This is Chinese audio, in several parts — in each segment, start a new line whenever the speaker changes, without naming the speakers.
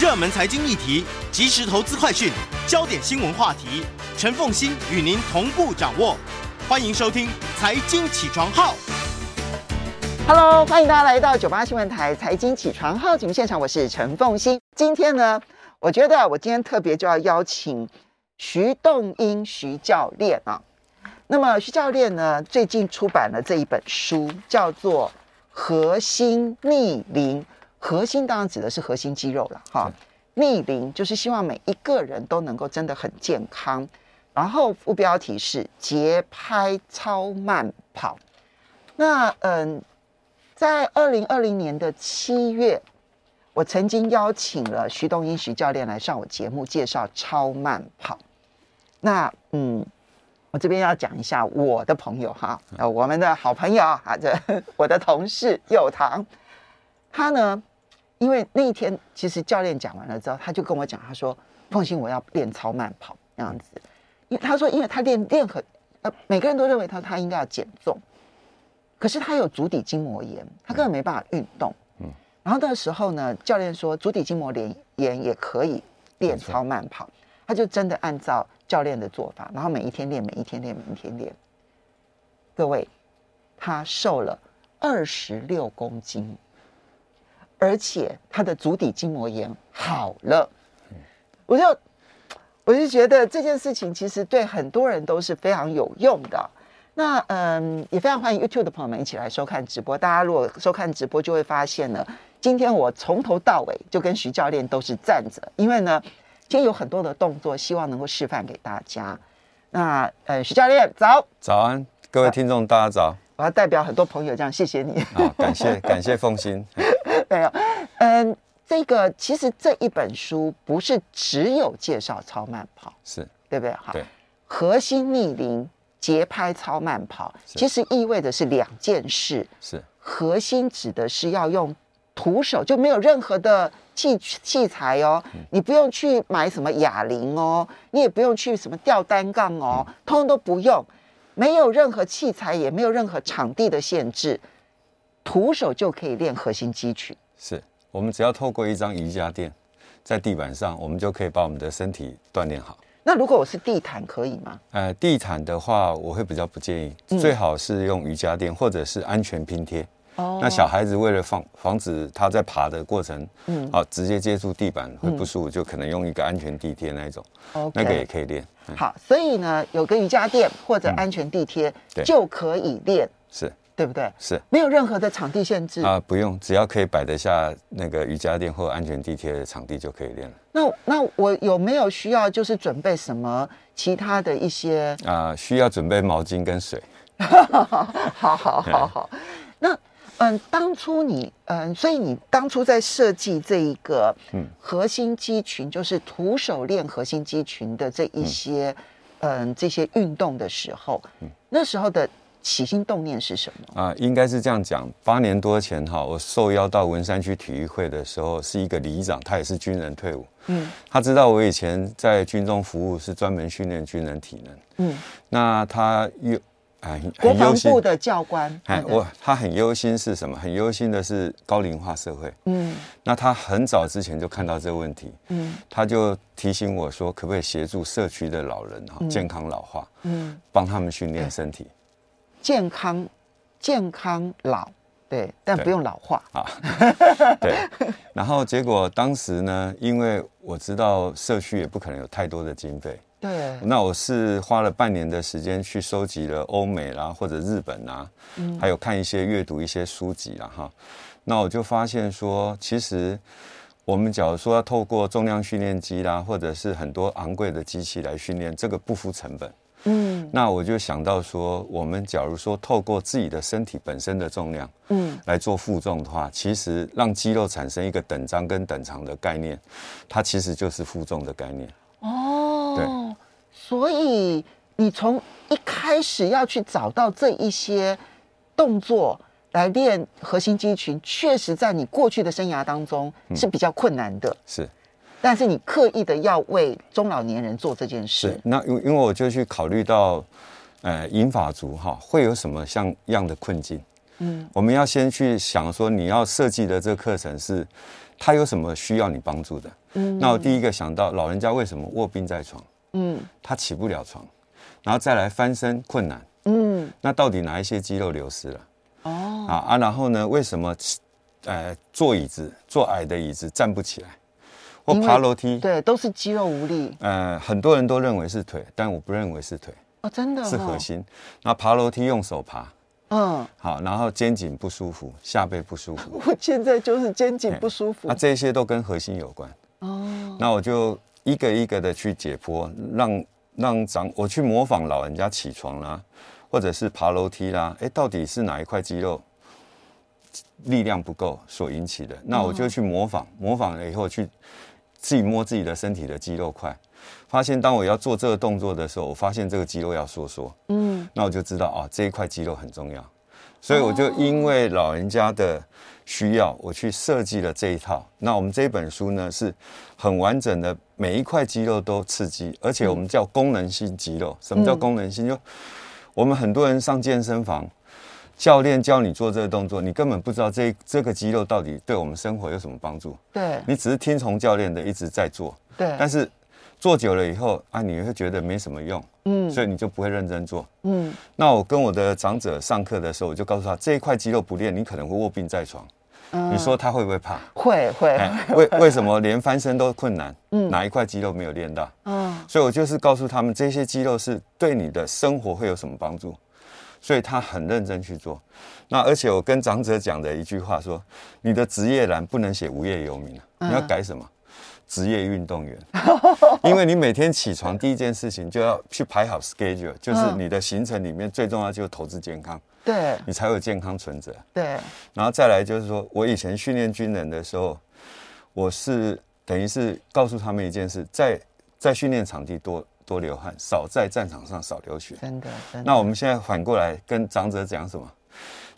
热门财经议题、即时投资快讯、焦点新闻话题，陈凤馨与您同步掌握。欢迎收听《财经起床号》。
Hello，欢迎大家来到九八新闻台《财经起床号》节目现场，我是陈凤馨。今天呢，我觉得我今天特别就要邀请徐栋英徐教练啊。那么徐教练呢，最近出版了这一本书，叫做《核心逆龄》。核心当然指的是核心肌肉了，哈。逆龄就是希望每一个人都能够真的很健康。然后副标题是节拍超慢跑。那嗯，在二零二零年的七月，我曾经邀请了徐东英徐教练来上我节目介绍超慢跑。那嗯，我这边要讲一下我的朋友哈，呃，我们的好朋友啊，这 我的同事祐堂，他呢。因为那一天，其实教练讲完了之后，他就跟我讲，他说：“凤馨，我要练超慢跑那样子。”因为他说，因为他练练很呃，每个人都认为他他应该要减重，可是他有足底筋膜炎，他根本没办法运动。嗯。然后那时候呢，教练说足底筋膜炎炎也可以练超慢跑，他就真的按照教练的做法，然后每一天练，每一天练，每一天练。各位，他瘦了二十六公斤。而且他的足底筋膜炎好了，我就我就觉得这件事情其实对很多人都是非常有用的。那嗯，也非常欢迎 YouTube 的朋友们一起来收看直播。大家如果收看直播，就会发现呢，今天我从头到尾就跟徐教练都是站着，因为呢，今天有很多的动作，希望能够示范给大家。那呃，徐教练早，
早安，各位听众大家早。
我要代表很多朋友这样谢谢你。
好，感谢感谢凤馨。
没有，嗯，这个其实这一本书不是只有介绍超慢跑，
是
对不对？哈，
对，
核心逆龄节拍超慢跑，其实意味着是两件事。
是
核心指的是要用徒手，就没有任何的器器材哦，嗯、你不用去买什么哑铃哦，你也不用去什么吊单杠哦，嗯、通通都不用，没有任何器材，也没有任何场地的限制。徒手就可以练核心肌群，
是我们只要透过一张瑜伽垫，在地板上，我们就可以把我们的身体锻炼好。
那如果我是地毯可以吗？
呃，地毯的话，我会比较不建议，嗯、最好是用瑜伽垫或者是安全拼贴。哦，那小孩子为了防防止他在爬的过程，嗯，好、啊、直接接触地板会不舒服，嗯、就可能用一个安全地贴那一种，嗯、那个也可以练。嗯、
好，所以呢，有个瑜伽垫或者安全地贴，嗯、就可以练。
是。
对不对？
是
没有任何的场地限制
啊，不用，只要可以摆得下那个瑜伽垫或安全地贴的场地就可以练了。
那那我有没有需要就是准备什么其他的一些
啊？需要准备毛巾跟水。
好好好好好。那嗯，当初你嗯，所以你当初在设计这一个嗯核心肌群，就是徒手练核心肌群的这一些嗯，嗯这些运动的时候，嗯，那时候的。起心动念是什么
啊？应该是这样讲，八年多前哈，我受邀到文山区体育会的时候，是一个里长，他也是军人退伍。嗯，他知道我以前在军中服务是专门训练军人体能。嗯，那他又哎，
国防部的教官。
哎，我他很忧心是什么？很忧心的是高龄化社会。嗯，那他很早之前就看到这个问题。嗯，他就提醒我说，可不可以协助社区的老人哈健康老化？嗯，帮他们训练身体。
健康，健康老，对，但不用老化啊。
对，然后结果当时呢，因为我知道社区也不可能有太多的经费，
对，
那我是花了半年的时间去收集了欧美啦或者日本啊，嗯，还有看一些阅读一些书籍啦哈。那我就发现说，其实我们假如说要透过重量训练机啦，或者是很多昂贵的机器来训练，这个不敷成本。嗯，那我就想到说，我们假如说透过自己的身体本身的重量，嗯，来做负重的话，其实让肌肉产生一个等张跟等长的概念，它其实就是负重的概念。
哦，对，所以你从一开始要去找到这一些动作来练核心肌群，确实在你过去的生涯当中是比较困难的。嗯，是。但是你刻意的要为中老年人做这件事，
是那因因为我就去考虑到，呃，银发族哈会有什么像样的困境？嗯，我们要先去想说，你要设计的这个课程是他有什么需要你帮助的？嗯，那我第一个想到老人家为什么卧病在床？嗯，他起不了床，然后再来翻身困难。嗯，那到底哪一些肌肉流失了？哦，啊啊，然后呢？为什么？呃，坐椅子，坐矮的椅子站不起来，或爬楼梯，
对，都是肌肉无力。
呃，很多人都认为是腿，但我不认为是腿。
哦，真的、哦，
是核心。那爬楼梯用手爬，嗯，好，然后肩颈不舒服，下背不舒服。
我现在就是肩颈不舒服。
那、啊、这些都跟核心有关。哦，那我就一个一个的去解剖，让让长我去模仿老人家起床啦，或者是爬楼梯啦，哎，到底是哪一块肌肉？力量不够所引起的，那我就去模仿，模仿了以后去自己摸自己的身体的肌肉块，发现当我要做这个动作的时候，我发现这个肌肉要收缩，嗯，那我就知道啊，这一块肌肉很重要，所以我就因为老人家的需要，我去设计了这一套。那我们这本书呢，是很完整的，每一块肌肉都刺激，而且我们叫功能性肌肉。什么叫功能性？就我们很多人上健身房。教练教你做这个动作，你根本不知道这这个肌肉到底对我们生活有什么帮助。
对，
你只是听从教练的一直在做。
对，
但是做久了以后啊，你会觉得没什么用。嗯，所以你就不会认真做。嗯，那我跟我的长者上课的时候，我就告诉他，这一块肌肉不练，你可能会卧病在床。嗯，你说他会不会怕？
会会。
为为什么连翻身都困难？嗯，哪一块肌肉没有练到？嗯，所以我就是告诉他们，这些肌肉是对你的生活会有什么帮助。所以他很认真去做，那而且我跟长者讲的一句话说：你的职业栏不能写无业游民，你要改什么？职业运动员，因为你每天起床第一件事情就要去排好 schedule，就是你的行程里面最重要就是投资健康，
对，
你才有健康存折。
对，
然后再来就是说我以前训练军人的时候，我是等于是告诉他们一件事，在在训练场地多。多流汗，少在战场上少流血。
真的，真的。
那我们现在反过来跟长者讲什么？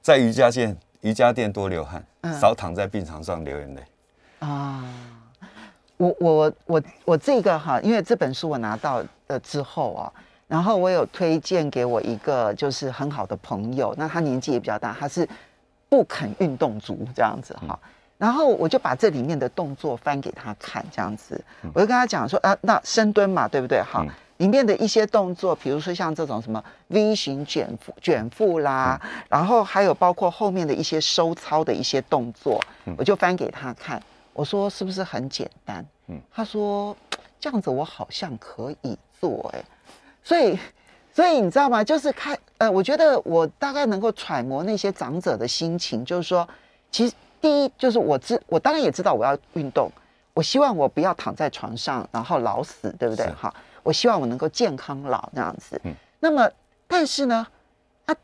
在瑜伽垫瑜伽垫多流汗，嗯、少躺在病床上流眼泪。啊，
我我我我这个哈，因为这本书我拿到了之后啊，然后我有推荐给我一个就是很好的朋友，那他年纪也比较大，他是不肯运动族这样子哈。嗯然后我就把这里面的动作翻给他看，这样子，我就跟他讲说啊，那深蹲嘛，对不对？哈，里面的一些动作，比如说像这种什么 V 型卷腹卷腹啦，然后还有包括后面的一些收操的一些动作，我就翻给他看。我说是不是很简单？嗯他说这样子我好像可以做，哎，所以，所以你知道吗？就是看，呃，我觉得我大概能够揣摩那些长者的心情，就是说，其实。第一就是我知，我当然也知道我要运动，我希望我不要躺在床上然后老死，对不对？哈，我希望我能够健康老这样子。嗯。那么，但是呢，啊，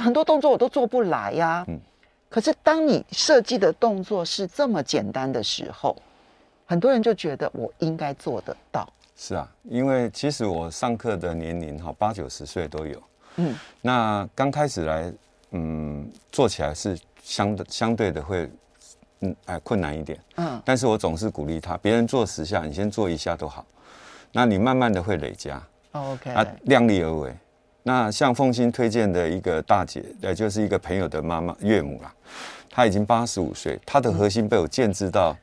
很多动作我都做不来呀。嗯。可是当你设计的动作是这么简单的时候，很多人就觉得我应该做得到。
是啊，因为其实我上课的年龄哈，八九十岁都有。嗯。那刚开始来，嗯，做起来是相相对的会。嗯，哎，困难一点。嗯，但是我总是鼓励他，别人做十下，你先做一下都好。那你慢慢的会累加。
Oh, OK。
啊，量力而为。那像凤馨推荐的一个大姐，呃，就是一个朋友的妈妈岳母啦，她已经八十五岁，她的核心被我建制到，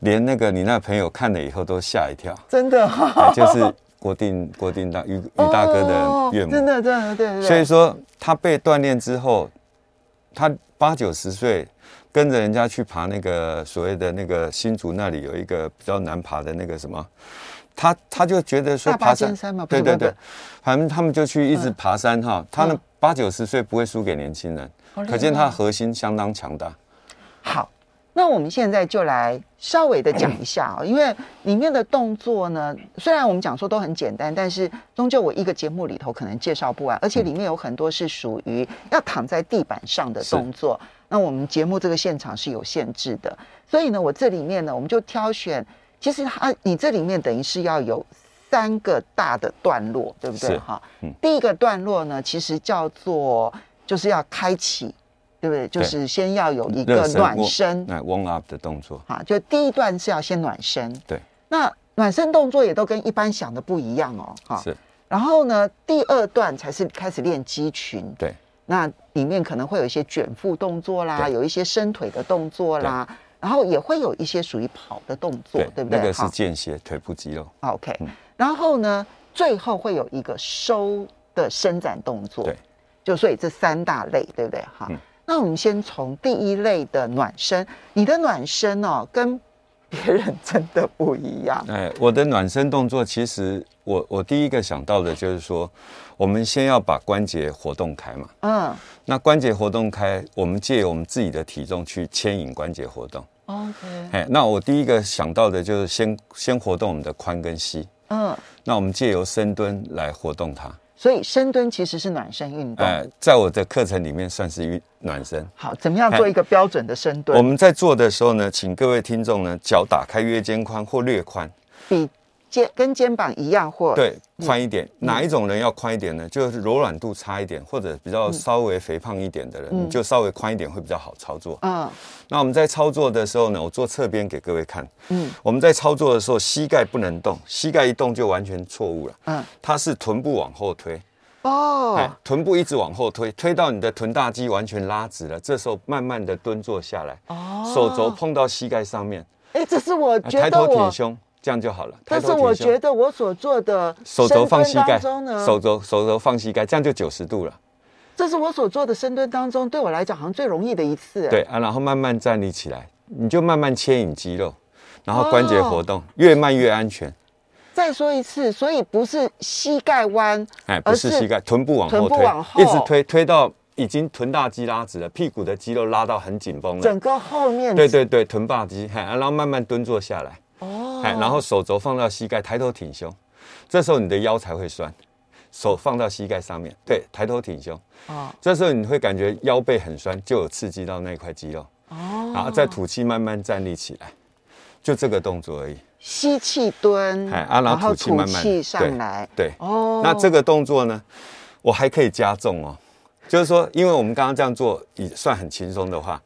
连那个你那朋友看了以后都吓一跳。
真的。
就是国定国定大于于大哥的岳母。
真的，真的，对对。
所以说，她被锻炼之后，她八九十岁。跟着人家去爬那个所谓的那个新竹那里有一个比较难爬的那个什么，他他就觉得说爬山，对对对，反正他们就去一直爬山哈。嗯、他呢八九十岁不会输给年轻人，嗯、可见他核心相当强大。
好，那我们现在就来稍微的讲一下啊，嗯、因为里面的动作呢，虽然我们讲说都很简单，但是终究我一个节目里头可能介绍不完，而且里面有很多是属于要躺在地板上的动作。那我们节目这个现场是有限制的，所以呢，我这里面呢，我们就挑选。其实它，你这里面等于是要有三个大的段落，对不对？哈，嗯。第一个段落呢，其实叫做就是要开启，对不对？就是先要有一个暖身，
那 warm up 的动作。
哈，就第一段是要先暖身。
对。
那暖身动作也都跟一般想的不一样哦。哈。是。然后呢，第二段才是开始练肌群。
对。
那里面可能会有一些卷腹动作啦，有一些伸腿的动作啦，然后也会有一些属于跑的动作，对，对不对？
那个是间歇腿部肌肉。
OK，、嗯、然后呢，最后会有一个收的伸展动作。对，就所以这三大类，对不对？哈、嗯，那我们先从第一类的暖身，你的暖身哦，跟别人真的不一样。
哎，我的暖身动作其实我我第一个想到的就是说，我们先要把关节活动开嘛。嗯。那关节活动开，我们借我们自己的体重去牵引关节活动。OK，哎，那我第一个想到的就是先先活动我们的髋跟膝，嗯，那我们借由深蹲来活动它，
所以深蹲其实是暖身运动。
哎，在我的课程里面算是运暖身。
好，怎么样做一个标准的深蹲？
我们在做的时候呢，请各位听众呢，脚打开约肩宽或略宽，
比。肩跟肩膀一样，或
对宽一点，哪一种人要宽一点呢？就是柔软度差一点，或者比较稍微肥胖一点的人，你就稍微宽一点会比较好操作。嗯，那我们在操作的时候呢，我做侧边给各位看。嗯，我们在操作的时候，膝盖不能动，膝盖一动就完全错误了。嗯，它是臀部往后推。哦，臀部一直往后推，推到你的臀大肌完全拉直了，这时候慢慢的蹲坐下来。哦，手肘碰到膝盖上面。
哎，这是我觉得
抬头挺胸。这样就好了。
但是我觉得我所做的
手肘放膝盖，手肘手肘放膝盖，这样就九十度了。
这是我所做的深蹲当中，对我来讲好像最容易的一次。
对啊，然后慢慢站立起来，你就慢慢牵引肌肉，然后关节活动，越慢越安全。
再说一次，所以不是膝盖弯，
哎，不是膝盖，臀部往后推，一直推，推到已经臀大肌拉直了，屁股的肌肉拉到很紧绷了，
整个后面，
对对对，臀大肌，然后慢慢蹲坐下来。哦，然后手肘放到膝盖，抬头挺胸，这时候你的腰才会酸。手放到膝盖上面，对，抬头挺胸。哦，这时候你会感觉腰背很酸，就有刺激到那块肌肉。哦，然后再吐气，慢慢站立起来，就这个动作而已。
吸气蹲，哎，啊，然后吐气慢慢上来。
对，哦，那这个动作呢，我还可以加重哦，就是说，因为我们刚刚这样做也算很轻松的话。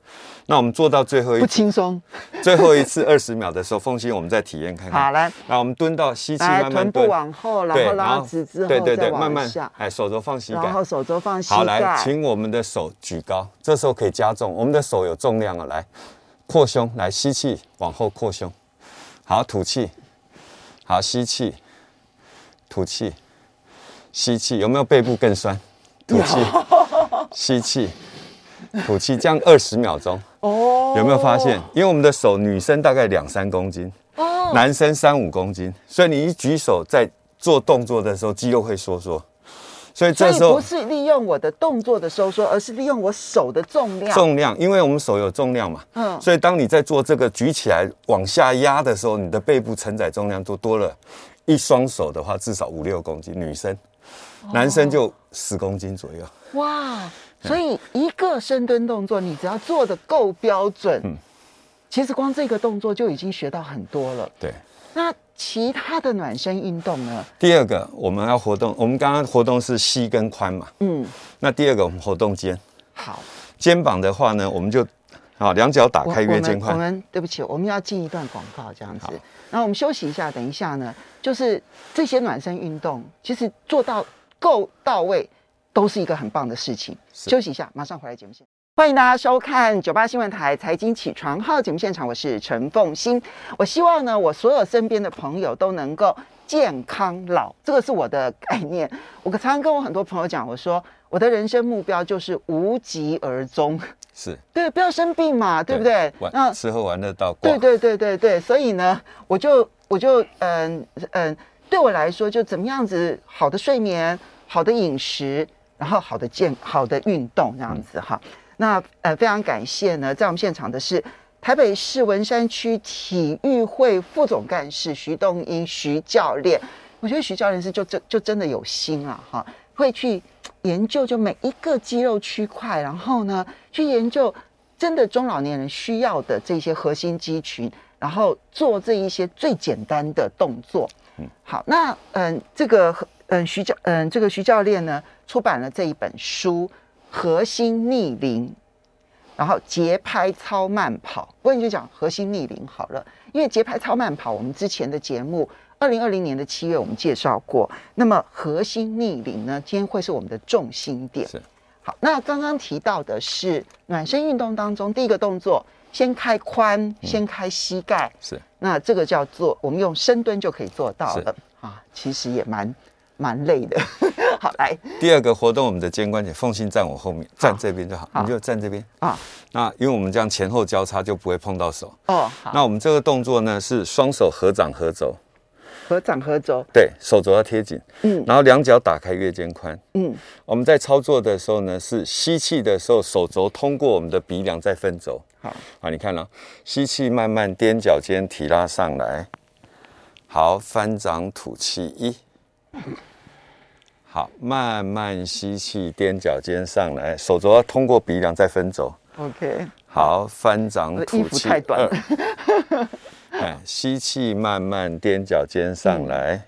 那我们做到最后一
不轻松，
最后一次二十秒的时候，凤心我们再体验看看。
好，来，
那我们蹲到吸气，慢慢蹲，
臀部往后，然后拉直之后，对对对，慢慢下，
哎，手肘放膝盖，
然后手肘放膝盖。
好，来，请我们的手举高，这时候可以加重，我们的手有重量了，来，扩胸，来吸气，往后扩胸，好，吐气，好，吸气，吐气，吸气，有没有背部更酸？吐气，吸气。吐气，这样二十秒钟哦，有没有发现？因为我们的手，女生大概两三公斤，哦，男生三五公斤，所以你一举手在做动作的时候，肌肉会收缩，所以这时候
不是利用我的动作的收缩，而是利用我手的重量。
重量，因为我们手有重量嘛，嗯，所以当你在做这个举起来往下压的时候，你的背部承载重量就多了。一双手的话，至少五六公斤，女生，男生就十公斤左右。
哇！所以一个深蹲动作，你只要做的够标准，嗯，其实光这个动作就已经学到很多了。
对。
那其他的暖身运动呢？
第二个我们要活动，我们刚刚活动是膝跟髋嘛。嗯。那第二个我们活动肩。
好。
肩膀的话呢，我们就好两脚打开约肩宽。
我们对不起，我们要进一段广告这样子。然后我们休息一下，等一下呢，就是这些暖身运动，其实做到够到位。都是一个很棒的事情。休息一下，马上回来节目现场。欢迎大家收看九八新闻台财经起床号节目现场，我是陈凤欣。我希望呢，我所有身边的朋友都能够健康老，这个是我的概念。我常常跟我很多朋友讲，我说我的人生目标就是无疾而终，
是
对，不要生病嘛，对不对？
那吃喝玩乐到挂。
对对对对对，所以呢，我就我就嗯嗯，对我来说，就怎么样子好的睡眠，好的饮食。然后好的健好的运动这样子哈，那呃非常感谢呢，在我们现场的是台北市文山区体育会副总干事徐东英徐教练，我觉得徐教练是就真就真的有心啊哈，会去研究就每一个肌肉区块，然后呢去研究真的中老年人需要的这些核心肌群，然后做这一些最简单的动作。嗯，好，那嗯这个嗯徐教嗯这个徐教练呢，出版了这一本书《核心逆龄》，然后节拍超慢跑。我跟你就讲核心逆龄好了，因为节拍超慢跑，我们之前的节目二零二零年的七月我们介绍过。那么核心逆龄呢，今天会是我们的重心点。是。好，那刚刚提到的是暖身运动当中第一个动作，先开髋，先开膝盖，
嗯、是。
那这个叫做我们用深蹲就可以做到了啊，其实也蛮蛮累的。好，来
第二个活动，我们的肩关节，凤心站我后面，站这边就好，好你就站这边啊。那因为我们这样前后交叉就不会碰到手哦。好，那我们这个动作呢是双手合掌合肘，
合掌合肘，
对手肘要贴紧，嗯，然后两脚打开月肩宽，嗯。我们在操作的时候呢，是吸气的时候手肘通过我们的鼻梁再分轴。好，好，你看了，吸气慢慢踮脚尖提拉上来，好，翻掌吐气一。好，慢慢吸气，踮脚尖上来，手肘要通过鼻梁再分走。
OK。
好，翻掌吐气。
衣服太短了。
哎，吸气，慢慢踮脚尖上来，嗯、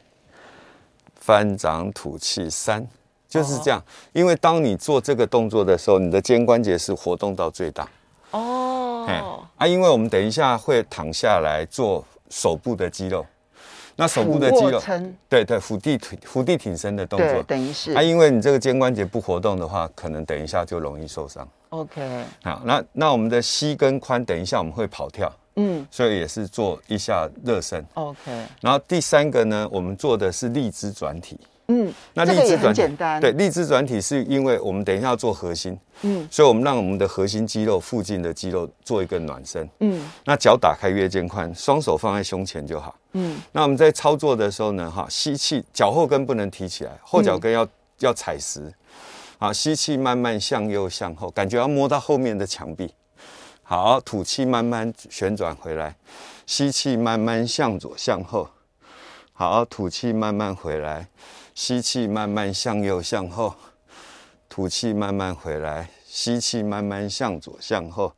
翻掌吐气三，就是这样。哦、因为当你做这个动作的时候，你的肩关节是活动到最大。哦。哎，啊，因为我们等一下会躺下来做手部的肌肉。那手部的肌肉，对对，伏地挺伏地挺身的动作，
等于是
啊，因为你这个肩关节不活动的话，可能等一下就容易受伤。
OK，
好，那那我们的膝跟髋，等一下我们会跑跳，嗯，所以也是做一下热身。OK，然后第三个呢，我们做的是立姿转体。
嗯，那立姿转体，
对，立姿转体是因为我们等一下要做核心，嗯，所以我们让我们的核心肌肉附近的肌肉做一个暖身，嗯，那脚打开月肩宽，双手放在胸前就好，嗯，那我们在操作的时候呢，哈，吸气，脚后跟不能提起来，后脚跟要、嗯、要踩实，好，吸气慢慢向右向后，感觉要摸到后面的墙壁，好，吐气慢慢旋转回来，吸气慢慢向左向后，好，吐气慢慢回来。吸气，慢慢向右向后，吐气，慢慢回来。吸气，慢慢向左向后，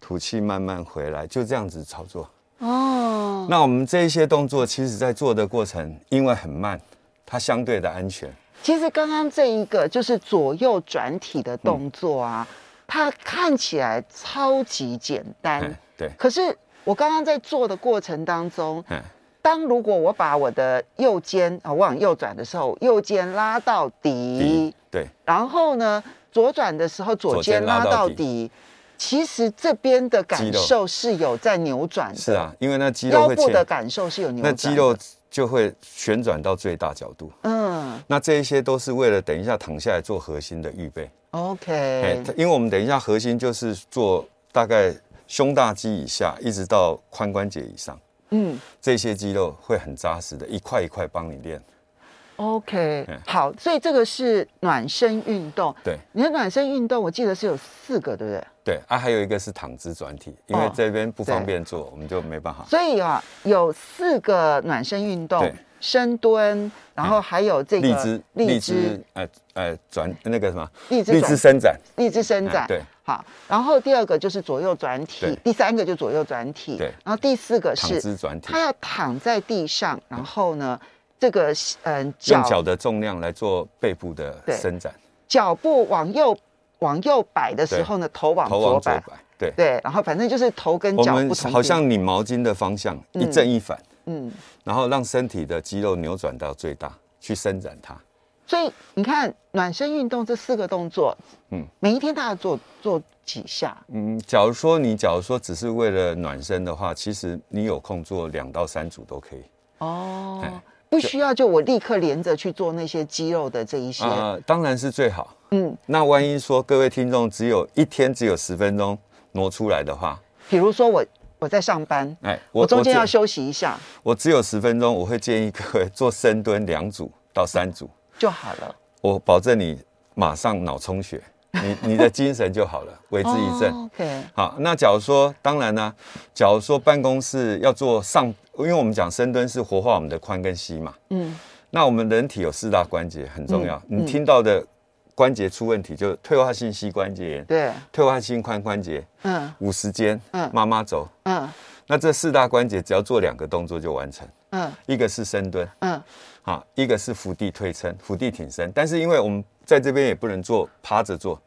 吐气，慢慢回来。就这样子操作。哦。那我们这一些动作，其实在做的过程，因为很慢，它相对的安全。
其实刚刚这一个就是左右转体的动作啊，嗯、它看起来超级简单。
对。
可是我刚刚在做的过程当中。当如果我把我的右肩啊往右转的时候，右肩拉到底，
对，
然后呢，左转的时候左肩拉到底，其实这边的感受是有在扭转的。
是啊，因为那肌肉
腰部的感受是有扭转，
那肌肉就会旋转到最大角度。嗯，那这一些都是为了等一下躺下来做核心的预备。
OK，
因为我们等一下核心就是做大概胸大肌以下，一直到髋关节以上。嗯，这些肌肉会很扎实的，一块一块帮你练。
OK，好，所以这个是暖身运动。
对，
你的暖身运动，我记得是有四个，对不对？
对啊，还有一个是躺姿转体，因为这边不方便做，我们就没办法。
所以啊，有四个暖身运动：深蹲，然后还有这个
荔枝荔枝，呃呃，转那个什么
荔枝荔
枝伸展、
荔枝伸展。对。好，然后第二个就是左右转体，第三个就左右转体，对，然后第四个是躺姿转体，他要躺在地上，然后呢，这个嗯，
用脚的重量来做背部的伸展，
脚步往右往右摆的时候呢，头往左摆，
对。
对，然后反正就是头跟脚不同，
好像拧毛巾的方向一正一反，嗯，然后让身体的肌肉扭转到最大，去伸展它。
所以你看暖身运动这四个动作，嗯，每一天大概做做几下？
嗯，假如说你假如说只是为了暖身的话，其实你有空做两到三组都可以。
哦，不需要就我立刻连着去做那些肌肉的这一些。
呃，当然是最好。嗯，那万一说各位听众只有一天只有十分钟挪出来的话，
比如说我我在上班，哎，我，我中间要休息一下，
我只有十分钟，我会建议各位做深蹲两组到三组。
就好了，
我保证你马上脑充血，你你的精神就好了，为之一振。
Oh, OK，
好，那假如说，当然呢、啊，假如说办公室要做上，因为我们讲深蹲是活化我们的髋跟膝嘛，嗯，那我们人体有四大关节很重要，嗯、你听到的关节出问题，就是退化性膝关节炎，
对，
退化性髋关节，嗯，五十肩，嗯，妈妈轴，嗯，那这四大关节只要做两个动作就完成，嗯，一个是深蹲，嗯。啊，一个是伏地推撑、伏地挺身，但是因为我们在这边也不能做趴着做，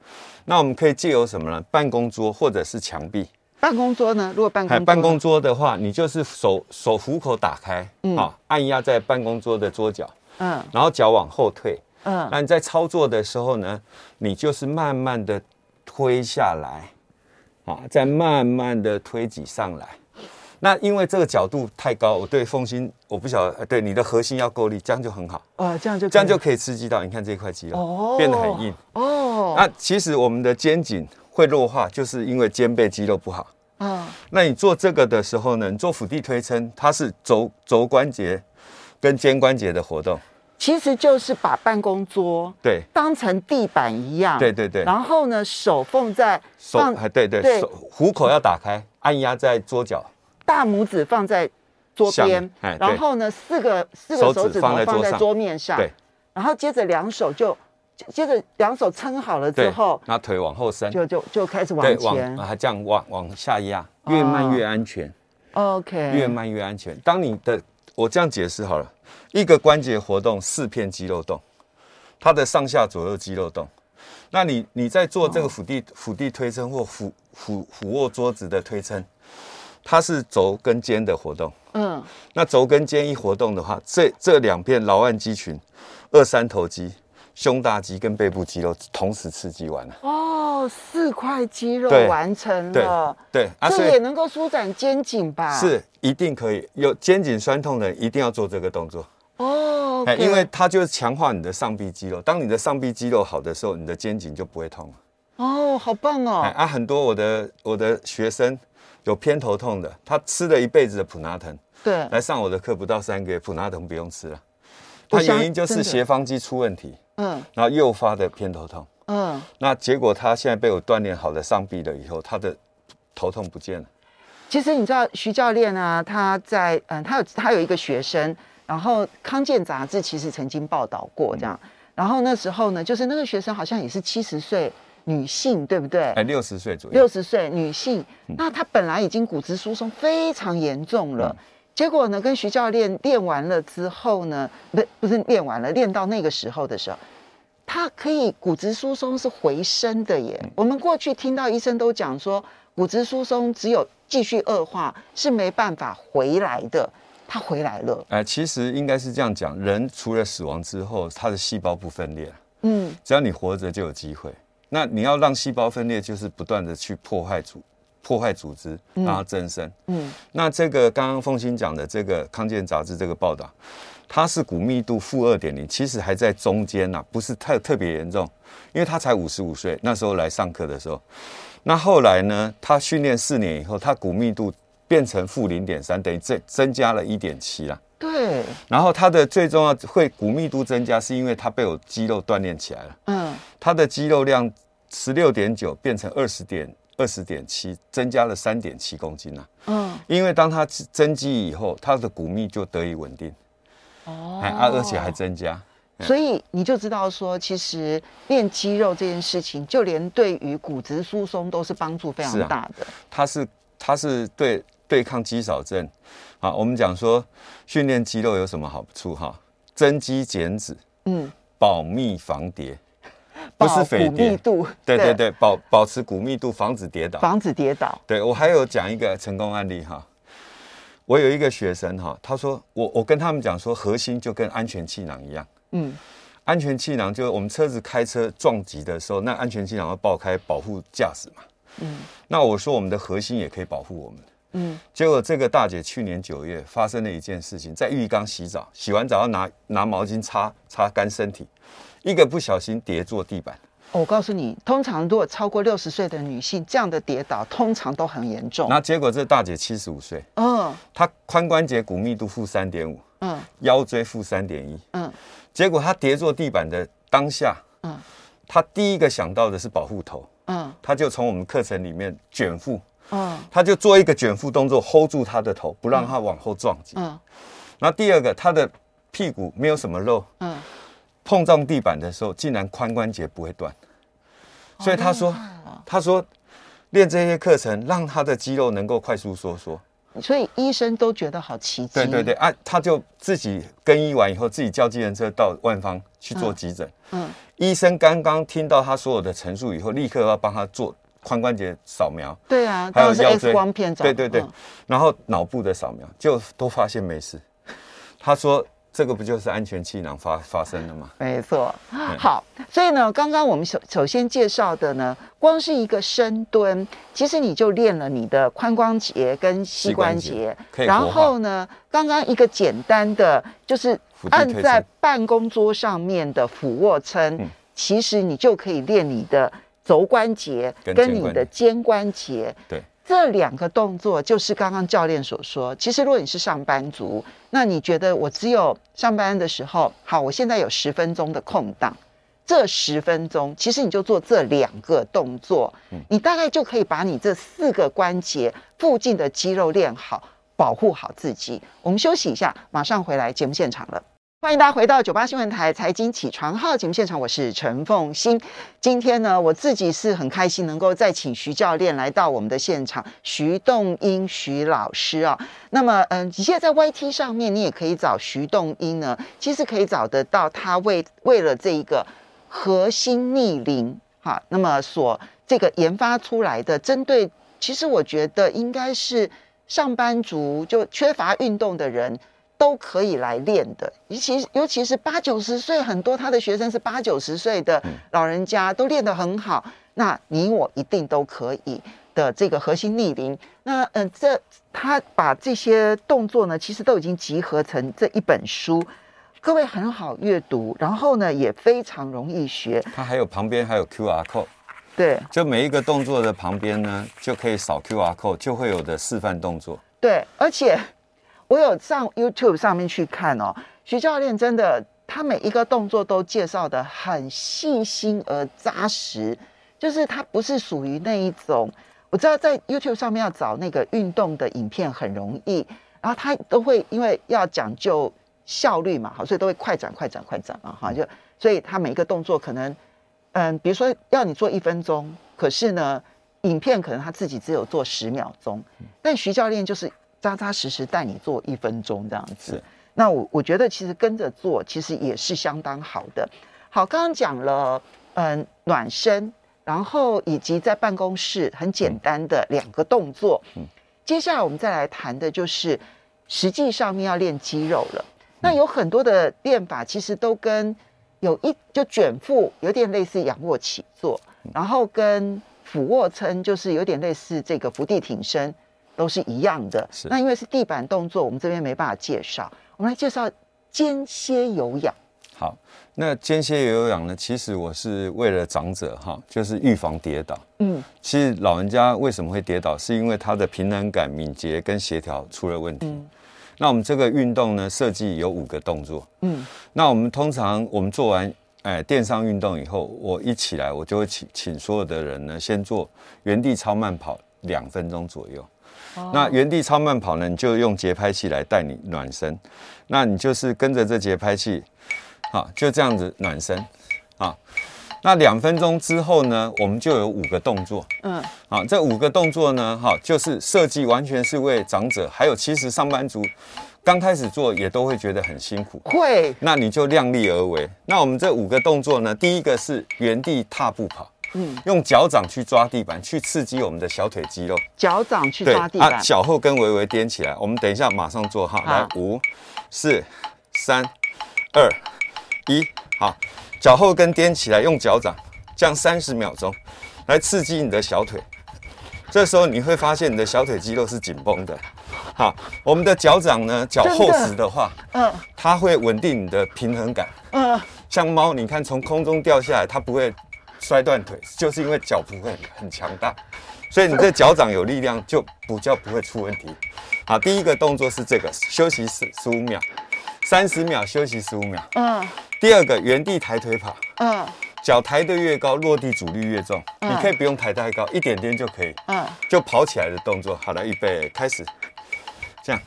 那我们可以借由什么呢？办公桌或者是墙壁。
办公桌呢？如果办公桌，
办公桌的话，你就是手手虎口打开，嗯，啊，按压在办公桌的桌角，嗯，然后脚往后退，嗯，那你在操作的时候呢，你就是慢慢的推下来，啊，再慢慢的推挤上来。那因为这个角度太高，我对凤心我不晓得，对你的核心要够力，这样就很好。
啊，这样就
这样就可以刺激到，你看这块肌肉哦，变得很硬哦。那其实我们的肩颈会弱化，就是因为肩背肌肉不好。啊，那你做这个的时候呢，你做腹地推撑，它是肘肘关节跟肩关节的活动。
其实就是把办公桌对当成地板一样，
对对对。
然后呢，手放在
手，对对对，手虎口要打开，按压在桌角，
大拇指放在桌边，然后呢，四个四个手指头放在桌面上，对。然后接着两手就接着两手撑好了之后，
那腿往后伸，
就就就开始往前，
还这样往往下压，越慢越安全。
OK，
越慢越安全。当你的我这样解释好了。一个关节活动，四片肌肉动，它的上下左右肌肉动。那你你在做这个腹地俯地推撑或俯俯俯卧桌子的推撑，它是肘跟肩的活动。嗯，那肘跟肩一活动的话，这这两片老腕肌群、二三头肌、胸大肌跟背部肌肉同时刺激完了。
哦，四块肌肉完成了。
对，对啊，
这也能够舒展肩颈吧？
是，一定可以。有肩颈酸痛的，一定要做这个动作。
哦，okay、
因为它就是强化你的上臂肌肉。当你的上臂肌肉好的时候，你的肩颈就不会痛了。
哦，好棒哦！
啊，很多我的我的学生有偏头痛的，他吃了一辈子的普拿疼，
对，
来上我的课不到三个月，普拿疼不用吃了。他原因就是斜方肌出问题，嗯，然后诱发的偏头痛，嗯，那结果他现在被我锻炼好的上臂了以后，他的头痛不见了。
其实你知道徐教练啊，他在嗯，他有他有一个学生。然后康健杂志其实曾经报道过这样，然后那时候呢，就是那个学生好像也是七十岁女性，对不对？
哎，六十岁左右。
六十岁女性，那她本来已经骨质疏松非常严重了，结果呢，跟徐教练练完了之后呢，不不是练完了，练到那个时候的时候，她可以骨质疏松是回升的耶。我们过去听到医生都讲说，骨质疏松只有继续恶化是没办法回来的。他回来了。
哎，其实应该是这样讲，人除了死亡之后，他的细胞不分裂。嗯，只要你活着就有机会。那你要让细胞分裂，就是不断的去破坏组、破坏组织，让它增生。嗯，那这个刚刚凤馨讲的这个康健杂志这个报道，它是骨密度负二点零，其实还在中间呐、啊，不是特特别严重，因为他才五十五岁，那时候来上课的时候。那后来呢，他训练四年以后，他骨密度。变成负零点三，等于增增加了一点七啦。
对。
然后它的最重要会骨密度增加，是因为它被我肌肉锻炼起来了。嗯。它的肌肉量十六点九变成二十点二十点七，增加了三点七公斤啦。嗯。因为当它增肌以后，它的骨密就得以稳定。哦。啊，而且还增加。
所以你就知道说，其实练肌肉这件事情，就连对于骨质疏松都是帮助非常大的。
它是它是对。对抗肌少症，好，我们讲说训练肌肉有什么好处哈？增肌减脂，嗯，保密防跌，不是肥密，
度，
对对对，保保持骨密度，防止跌倒，
防止跌倒。
对，我还有讲一个成功案例哈，我有一个学生哈，他说我我跟他们讲说，核心就跟安全气囊一样，嗯，安全气囊就是我们车子开车撞击的时候，那安全气囊会爆开保护驾驶嘛，嗯，那我说我们的核心也可以保护我们。嗯，结果这个大姐去年九月发生了一件事情，在浴缸洗澡，洗完澡要拿拿毛巾擦擦干身体，一个不小心跌坐地板。
我告诉你，通常如果超过六十岁的女性，这样的跌倒通常都很严重。
那结果这大姐七十五岁，嗯，她髋关节骨密度负三点五，嗯，腰椎负三点一，嗯，结果她跌坐地板的当下，嗯，她第一个想到的是保护头，嗯，她就从我们课程里面卷腹。嗯，他就做一个卷腹动作，hold 住他的头，不让他往后撞击。嗯，然后第二个，他的屁股没有什么肉。嗯，碰撞地板的时候，竟然髋关节不会断。所以他说，他说练这些课程，让他的肌肉能够快速收缩。
所以医生都觉得好奇迹。
对对对，啊，他就自己更衣完以后，自己叫计程车到万方去做急诊。嗯，医生刚刚听到他所有的陈述以后，立刻要帮他做。髋关节扫描，
对啊，
还有腰椎
片，
对对对，然后脑部的扫描就都发现没事。他说这个不就是安全气囊发发生的吗？
没错。好，所以呢，刚刚我们首首先介绍的呢，光是一个深蹲，其实你就练了你的髋关节跟膝关节。然后呢，刚刚一个简单的就是按在办公桌上面的俯卧撑，其实你就可以练你的肘关节跟你的肩关节。对。这两个动作就是刚刚教练所说。其实，如果你是上班族，那你觉得我只有上班的时候，好，我现在有十分钟的空档，这十分钟其实你就做这两个动作，你大概就可以把你这四个关节附近的肌肉练好，保护好自己。我们休息一下，马上回来节目现场了。欢迎大家回到九八新闻台财经起床号节目现场，我是陈凤欣。今天呢，我自己是很开心能够再请徐教练来到我们的现场，徐栋英徐老师啊。那么，嗯，你现在在 YT 上面，你也可以找徐栋英呢，其实可以找得到他为为了这一个核心逆龄哈，那么所这个研发出来的，针对其实我觉得应该是上班族就缺乏运动的人。都可以来练的，尤其尤其是八九十岁，很多他的学生是八九十岁的老人家，都练得很好。那你我一定都可以的。这个核心逆龄，那嗯、呃，这他把这些动作呢，其实都已经集合成这一本书，各位很好阅读，然后呢也非常容易学。
他还有旁边还有 QR code，
对，
就每一个动作的旁边呢，就可以扫 QR code，就会有的示范动作。
对，而且。我有上 YouTube 上面去看哦，徐教练真的，他每一个动作都介绍得很细心而扎实，就是他不是属于那一种，我知道在 YouTube 上面要找那个运动的影片很容易，然后他都会因为要讲究效率嘛，好，所以都会快转快转快转嘛，哈，就所以他每一个动作可能，嗯，比如说要你做一分钟，可是呢，影片可能他自己只有做十秒钟，但徐教练就是。扎扎实实带你做一分钟这样子，那我我觉得其实跟着做其实也是相当好的。好，刚刚讲了嗯暖身，然后以及在办公室很简单的两个动作。嗯，接下来我们再来谈的就是实际上面要练肌肉了。那有很多的练法其实都跟有一就卷腹有点类似仰卧起坐，然后跟俯卧撑就是有点类似这个伏地挺身。都是一样的。是那因为是地板动作，我们这边没办法介绍。我们来介绍间歇有氧。
好，那间歇有氧呢？其实我是为了长者哈，就是预防跌倒。嗯，其实老人家为什么会跌倒，是因为他的平衡感、敏捷跟协调出了问题。嗯，那我们这个运动呢，设计有五个动作。嗯，那我们通常我们做完哎垫上运动以后，我一起来，我就会请请所有的人呢，先做原地超慢跑两分钟左右。那原地超慢跑呢？你就用节拍器来带你暖身。那你就是跟着这节拍器，好，就这样子暖身，啊。那两分钟之后呢，我们就有五个动作。嗯，好，这五个动作呢，哈，就是设计完全是为长者，还有其实上班族刚开始做也都会觉得很辛苦。
会，
那你就量力而为。那我们这五个动作呢，第一个是原地踏步跑。嗯，用脚掌去抓地板，去刺激我们的小腿肌肉。
脚掌去抓地板，啊，
脚后跟微微踮起来。我们等一下马上做哈，好来五、四、三、二、一，好，脚后跟踮起来，用脚掌这样三十秒钟，来刺激你的小腿。这时候你会发现你的小腿肌肉是紧绷的。好，我们的脚掌呢，脚厚实的话，嗯，它会稳定你的平衡感。嗯，像猫，你看从空中掉下来，它不会。摔断腿就是因为脚不会很强大，所以你这脚掌有力量就比较不会出问题。好，第一个动作是这个，休息十十五秒，三十秒休息十五秒。嗯。第二个原地抬腿跑。嗯。脚抬得越高，落地阻力越重。嗯。你可以不用抬太高，一点点就可以。嗯。就跑起来的动作。好了，预备开始。这样。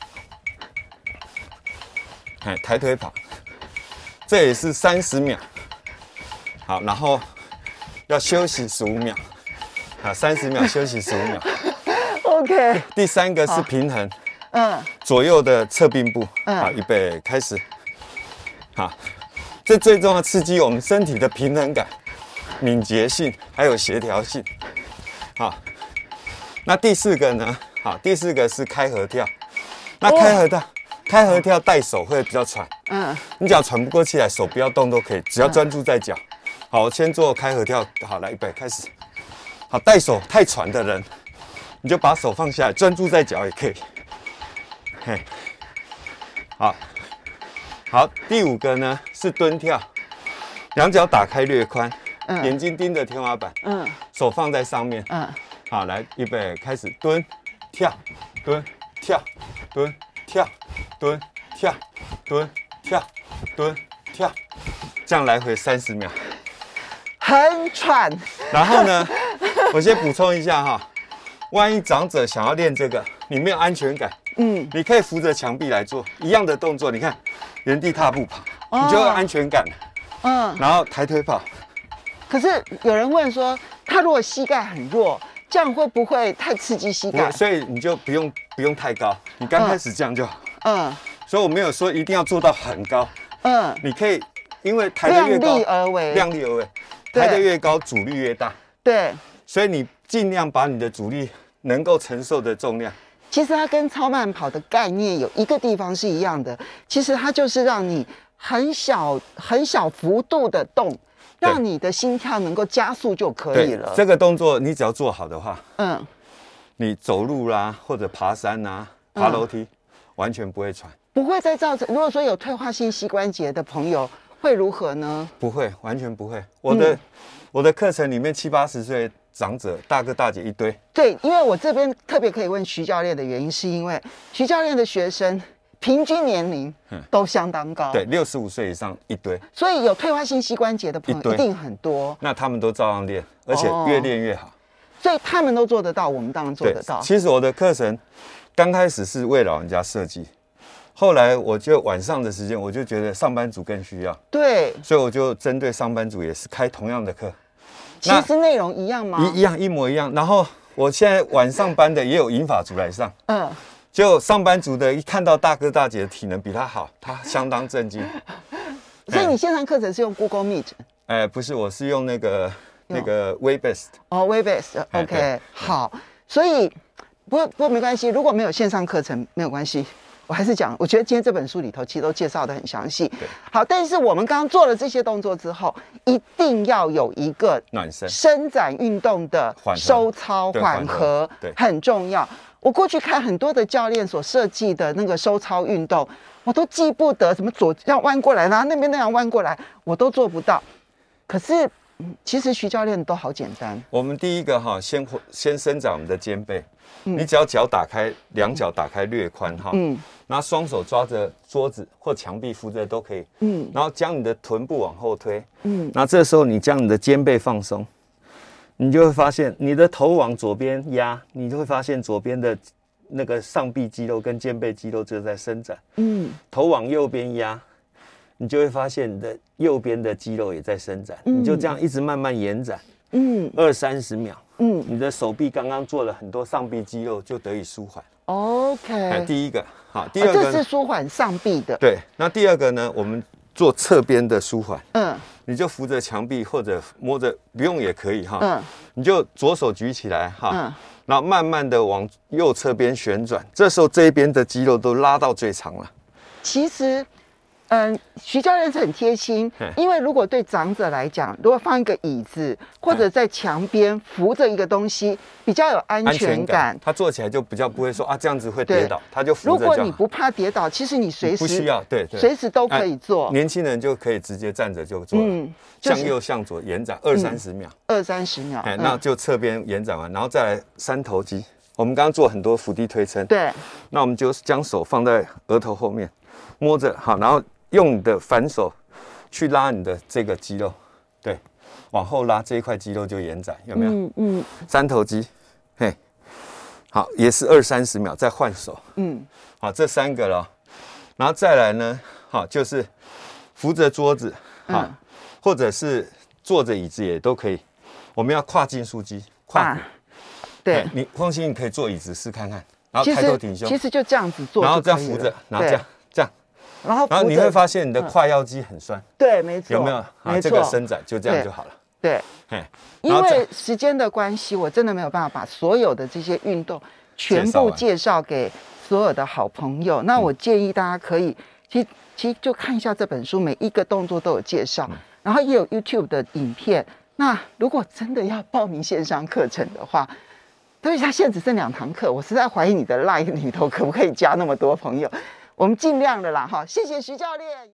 哎，抬腿跑，这也是三十秒。好，然后。要休息十五秒，啊，三十秒休息十五秒。
OK。
第三个是平衡，嗯，左右的侧并步，好，预备开始。好，这最重要刺激我们身体的平衡感、敏捷性还有协调性。好，那第四个呢？好，第四个是开合跳。那开合跳，开合跳带手会比较喘。
嗯，
你只要喘不过气来，手不要动都可以，只要专注在脚。好，先做开合跳。好，来预备开始。好，带手太喘的人，你就把手放下来，专注在脚也可以。嘿，好，好，第五个呢是蹲跳，两脚打开略宽，
嗯
眼睛盯着天花板，
嗯
手放在上面。
嗯，
好，来预备开始蹲跳蹲跳蹲跳蹲跳蹲跳蹲跳，这样来回三十秒。
很喘。
然后呢，我先补充一下哈，万一长者想要练这个，你没有安全感，
嗯，
你可以扶着墙壁来做一样的动作。你看，原地踏步跑，你就有安全感了。
嗯，
然后抬腿跑，
可是有人问说，他如果膝盖很弱，这样会不会太刺激膝盖？
所以你就不用不用太高，你刚开始这样就好。
嗯
所以我没有说一定要做到很高，
嗯，
你可以因为抬得越高，
量力而为
量力而为，
对
抬得越高，阻力越大。
对。
所以你尽量把你的阻力能够承受的重量，
其实它跟超慢跑的概念有一个地方是一样的，其实它就是让你很小很小幅度的动，让你的心跳能够加速就可以了。
这个动作你只要做好的话，
嗯，
你走路啦或者爬山呐、爬楼梯，完全不会喘，
不会再造成。如果说有退化性膝关节的朋友会如何呢？
不会，完全不会。我的、
嗯、
我的课程里面七八十岁长者大哥大姐一堆。
对，因为我这边特别可以问徐教练的原因，是因为徐教练的学生平均年龄都相当高，
对，六十五岁以上一堆，
所以有退化性膝关节的朋友一定很多，
那他们都照样练，而且越练越好。
所以他们都做得到，我们当然做得到。
其实我的课程刚开始是为老人家设计，后来我就晚上的时间，我就觉得上班族更需要，
对，
所以我就针对上班族也是开同样的课。
其实内容一样吗？
一一样一模一样。然后我现在晚上班的也有银发族来上，
嗯，
就上班族的一看到大哥大姐的体能比他好，他相当震惊。
所以你线上课程是用 Google Meet？
哎，不是，我是用那个那个 Webex。
哦，Webex，OK，、
哎
好。所以不过不过没关系，如果没有线上课程没有关系。我还是讲，我觉得今天这本书里头其实都介绍的很详细。好，但是我们刚刚做了这些动作之后，一定要有一个
暖身、
伸展运动的收操缓和，
对，
很重要。我过去看很多的教练所设计的那个收操运动，我都记不得什么左要弯过来，然后那边那样弯过来，我都做不到。可是，其实徐教练都好简单。
我们第一个哈，先先伸展我们的肩背。
嗯、
你只要脚打开，两脚打开略宽哈，嗯，然后双手抓着桌子或墙壁扶着都可以，嗯，然后将你的臀部往后推，嗯，那这时候你将你的肩背放松，你就会发现你的头往左边压，你就会发现左边的那个上臂肌肉跟肩背肌肉就在伸展，嗯，头往右边压，你就会发现你的右边的肌肉也在伸展，嗯，你就这样一直慢慢延展，嗯，二三十秒。嗯，你的手臂刚刚做了很多上臂肌肉，就得以舒缓。
OK，
第一个好，第二个、
哦、这是舒缓上臂的。
对，那第二个呢？我们做侧边的舒缓。
嗯，
你就扶着墙壁或者摸着，不用也可以哈。
嗯，你
就左手举起来哈，嗯，然后慢慢的往右侧边旋转，这时候这一边的肌肉都拉到最长了。
其实。嗯，徐教练是很贴心，因为如果对长者来讲，如果放一个椅子或者在墙边扶着一个东西，比较有安全感，
他坐起来就比较不会说啊这样子会跌倒，他就扶着。
如果你不怕跌倒，其实你随时
不需要，对对，
随时都可以做。
年轻人就可以直接站着就做了，嗯，向右向左延展二三十秒，
二三十秒，
哎，那就侧边延展完，然后再来三头肌。我们刚刚做很多伏地推撑，
对，
那我们就将手放在额头后面，摸着好，然后。用你的反手去拉你的这个肌肉，对，往后拉这一块肌肉就延展，有没有？嗯嗯。三头肌，嘿，好，也是二三十秒，再换手。嗯，好，这三个了，然后再来呢，好，就是扶着桌子，好，或者是坐着椅子也都可以。我们要跨进束肌，跨。
对，
你放心，你可以坐椅子试看看，然后抬头挺胸，
其实就这样子做，
然后这样扶着，然后这样。
然后，
然后你会发现你的胯腰肌很酸，
对，没错，
有没有？啊，这个伸展就这样就好了。
对，因为时间的关系，我真的没有办法把所有的这些运动全部介绍给所有的好朋友。那我建议大家可以，其实其实就看一下这本书，每一个动作都有介绍，然后也有 YouTube 的影片。那如果真的要报名线上课程的话，对，他现在只剩两堂课，我实在怀疑你的 Line 里头可不可以加那么多朋友。我们尽量的啦，哈，谢谢徐教练。